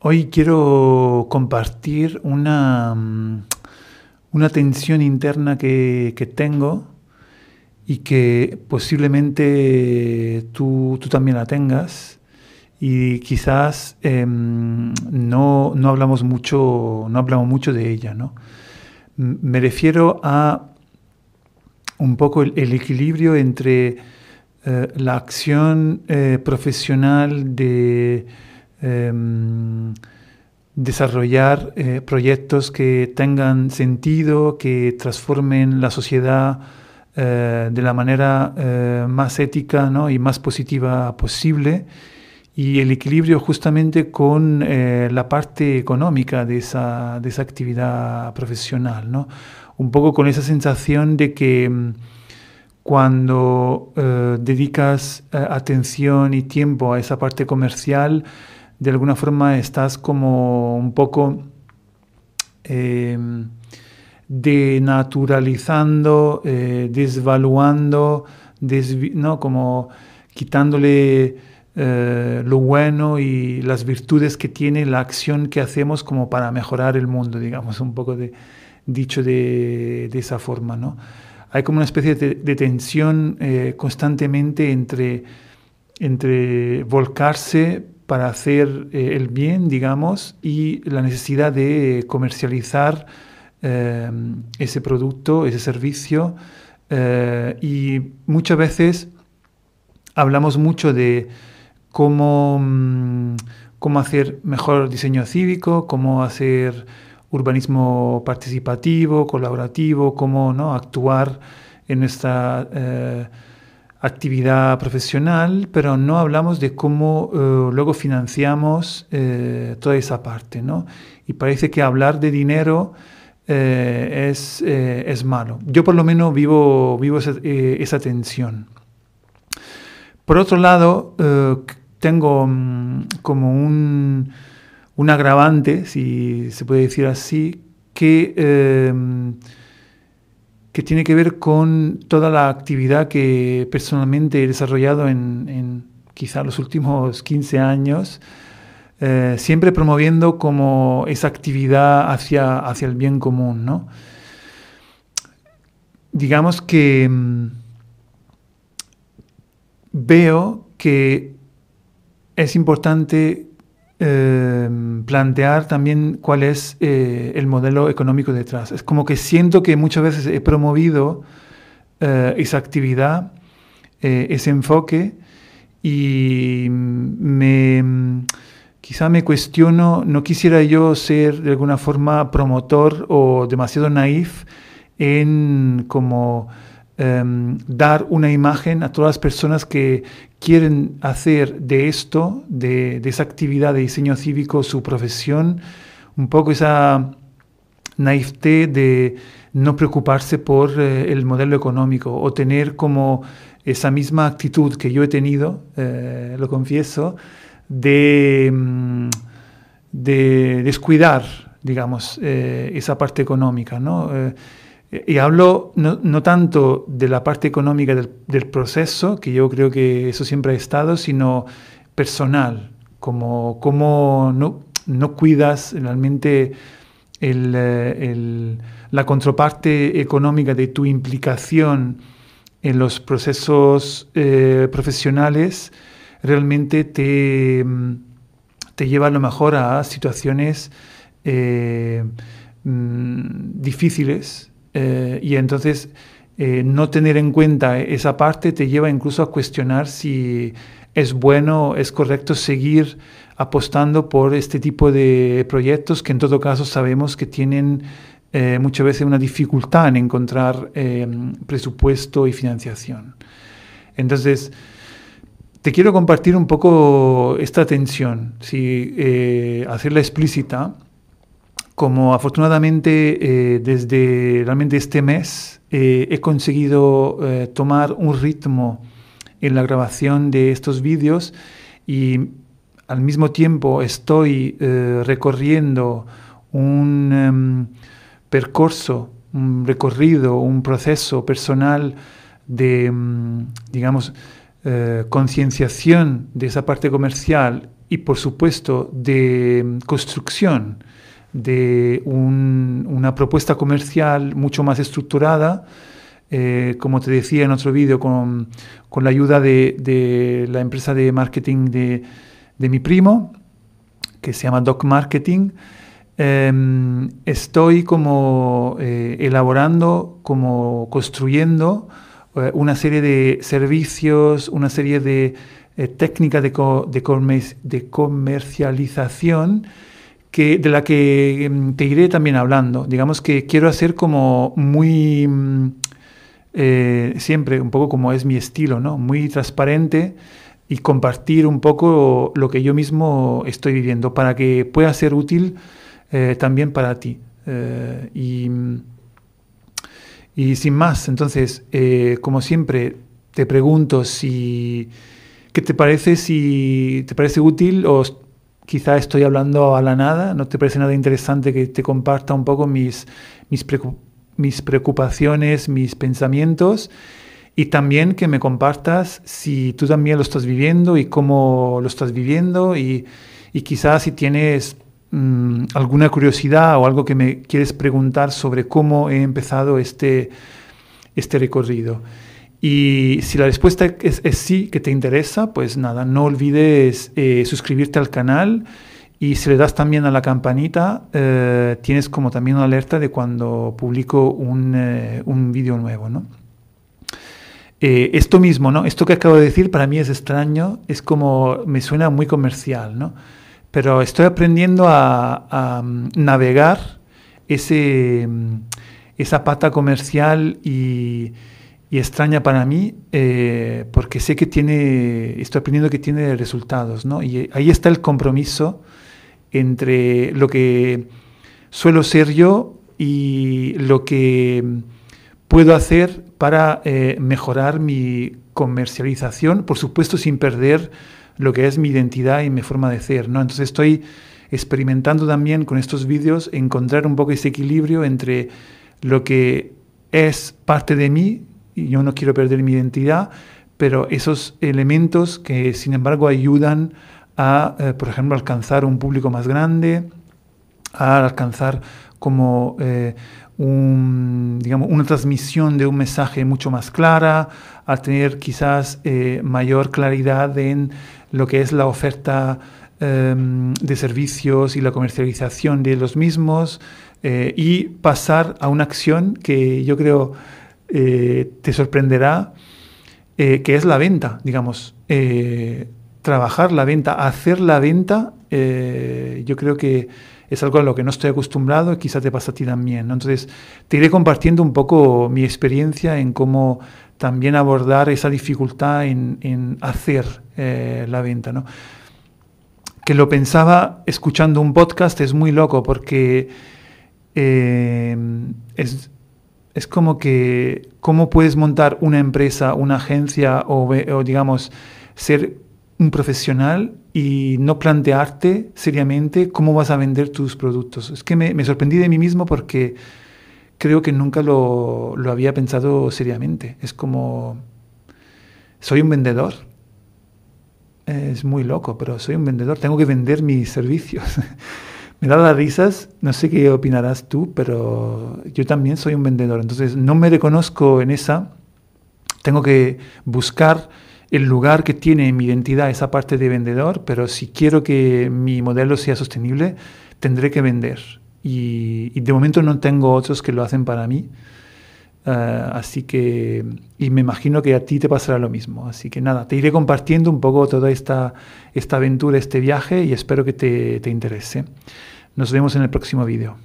Hoy quiero compartir una, mm, una tensión interna que, tengo y que posiblemente tú, también la tengas y quizás em, no, hablamos mucho, no hablamos mucho de ella. ¿no? Me refiero a un poco el, equilibrio entre eh, la acción eh, profesional de Em, desarrollar eh, proyectos que tengan sentido, que transformen la sociedad eh, de la manera eh, más ética y más positiva posible y el equilibrio justamente con la parte económica de esa, de esa actividad profesional. ¿no? Un poco con esa sensación de que em, cuando dedicas atención y tiempo a esa parte comercial, de alguna forma estás como un poco em, denaturalizando, eh, desvaluando, ¿no? como quitándole eh, lo bueno y las virtudes que tiene la acción que hacemos como para mejorar el mundo, digamos, un poco de, dicho de, esa forma. ¿no? Hay como una especie de, tensión eh, constantemente entre, entre volcarse para hacer eh, el bien, digamos, y la necesidad de comercializar eh, ese producto, ese servicio. Eh, y muchas veces hablamos mucho de cómo, mm, cómo hacer mejor diseño cívico, cómo hacer urbanismo participativo, colaborativo, cómo ¿no? actuar en esta actividad profesional, pero no hablamos de cómo eh, luego financiamos eh, toda esa parte, ¿no? Y parece que hablar de dinero eh, es, es, malo. Yo por lo menos vivo, vivo esa, tensión. Por otro lado, tengo mm, como un, un, agravante, si se puede decir así, que que tiene que ver con toda la actividad que personalmente he desarrollado en, quizá los últimos 15 años, eh, siempre promoviendo como esa actividad hacia, hacia el bien común. ¿no? Digamos que mm, veo que es importante Em, plantear también cuál es eh, el modelo económico detrás. Es como que siento que muchas veces he promovido eh, esa actividad, eh, ese enfoque, y me, quizá me cuestiono, no quisiera yo ser de alguna forma promotor o demasiado naif en como Em, dar una imagen a todas las personas que quieren hacer de esto, de, esa actividad de diseño cívico, su profesión, un poco esa naivete de no preocuparse por eh, el modelo económico o tener como esa misma actitud que yo he tenido, eh, lo confieso, de, mm, de descuidar, digamos, eh, esa parte económica, ¿no? Y hablo no, tanto de la parte económica del, proceso, que yo creo que eso siempre ha estado, sino personal, como, como no, no cuidas realmente el, la contraparte económica de tu implicación en los procesos eh, profesionales, realmente te, te, lleva a lo mejor a situaciones eh, mm, difíciles eh, y entonces eh, no tener en cuenta esa parte te lleva incluso a cuestionar si es bueno, es correcto seguir apostando por este tipo de proyectos que en todo caso sabemos que tienen eh, muchas veces una dificultad en encontrar presupuesto y financiación. Entonces, te quiero compartir un poco esta tensión, si, hacerla explícita como afortunadamente eh, desde realmente este mes eh, he conseguido eh, tomar un ritmo en la grabación de estos vídeos y al mismo tiempo estoy recorriendo un em, percurso, un recorrido, un proceso personal de, em, digamos, concienciación de esa parte comercial y por supuesto de construcción de una propuesta comercial mucho más estructurada, eh, como te decía en otro vídeo, con, la ayuda de, la empresa de marketing de, mi primo, que se llama Doc Marketing, em, estoy como eh, elaborando, como construyendo eh, una serie de servicios, una serie de técnicas de, de, comercialización de la que em, te iré también hablando. Digamos que quiero hacer como muy mm, eh, siempre un poco como es mi estilo, ¿no? Muy transparente y compartir un poco lo que yo mismo estoy viviendo para que pueda ser útil eh, también para ti. Eh, y, y, sin más, entonces, como siempre, te pregunto si, ¿qué te parece? Si te parece útil o quizá estoy hablando a la nada, ¿no te parece nada interesante que te comparta un poco mis, mis preocupaciones? mis pensamientos y también que me compartas si tú también lo estás viviendo y cómo lo estás viviendo y, quizás si tienes mm, alguna curiosidad o algo que me quieres preguntar sobre cómo he empezado este, este recorrido. Y si la respuesta es, sí, que te interesa, pues nada, no olvides eh, suscribirte al canal y si le das también a la campanita, eh, tienes como también una alerta de cuando publico un, eh, un vídeo nuevo, ¿no? Eh, esto mismo, ¿no? Esto que acabo de decir para mí es extraño, es como, me suena muy comercial, ¿no? Pero estoy aprendiendo a, mm, navegar ese, mm, esa pata comercial y, y extraña para mí, porque sé que tiene, estoy aprendiendo que tiene resultados, ¿no? Y ahí está el compromiso entre lo que suelo ser yo y lo que puedo hacer para eh, mejorar mi comercialización, por supuesto sin perder lo que es mi identidad y mi forma de ser. ¿no? Entonces estoy experimentando también con estos vídeos encontrar un poco ese equilibrio entre lo que es parte de mí, yo no quiero perder mi identidad, pero esos elementos que sin embargo ayudan a, eh, por ejemplo, alcanzar un público más grande, a alcanzar como eh, una transmisión de un mensaje mucho más clara, a tener quizás eh, mayor claridad en lo que es la oferta em, de servicios y la comercialización de los mismos y pasar a una acción que yo creo te sorprenderá, que es la venta, digamos trabajar la venta, hacer la venta, eh, yo creo que es algo a lo que no estoy acostumbrado y quizás te pasa a ti también. Entonces, te iré compartiendo un poco mi experiencia en cómo también abordar esa dificultad en, hacer eh, la venta. ¿no? Que lo pensaba escuchando un podcast es muy loco porque eh, es, es, como que cómo puedes montar una empresa, una agencia o, digamos, ser un profesional y no plantearte seriamente cómo vas a vender tus productos. Es que me, sorprendí de mí mismo porque creo que nunca lo, había pensado seriamente. Es como, soy un vendedor. Es muy loco, pero soy un vendedor. Tengo que vender mis servicios. me da las risas. No sé qué opinarás tú, pero yo también soy un vendedor. Entonces no me reconozco en esa. Tengo que buscar el lugar que tiene en mi identidad esa parte de vendedor, pero si quiero que mi modelo sea sostenible, tendré que vender. Y, de momento no tengo otros que lo hacen para mí. Ah, así que, y me imagino que a ti te pasará lo mismo. Así que nada, te iré compartiendo un poco toda esta, esta aventura, este viaje y espero que te, te interese. Nos vemos en el próximo vídeo.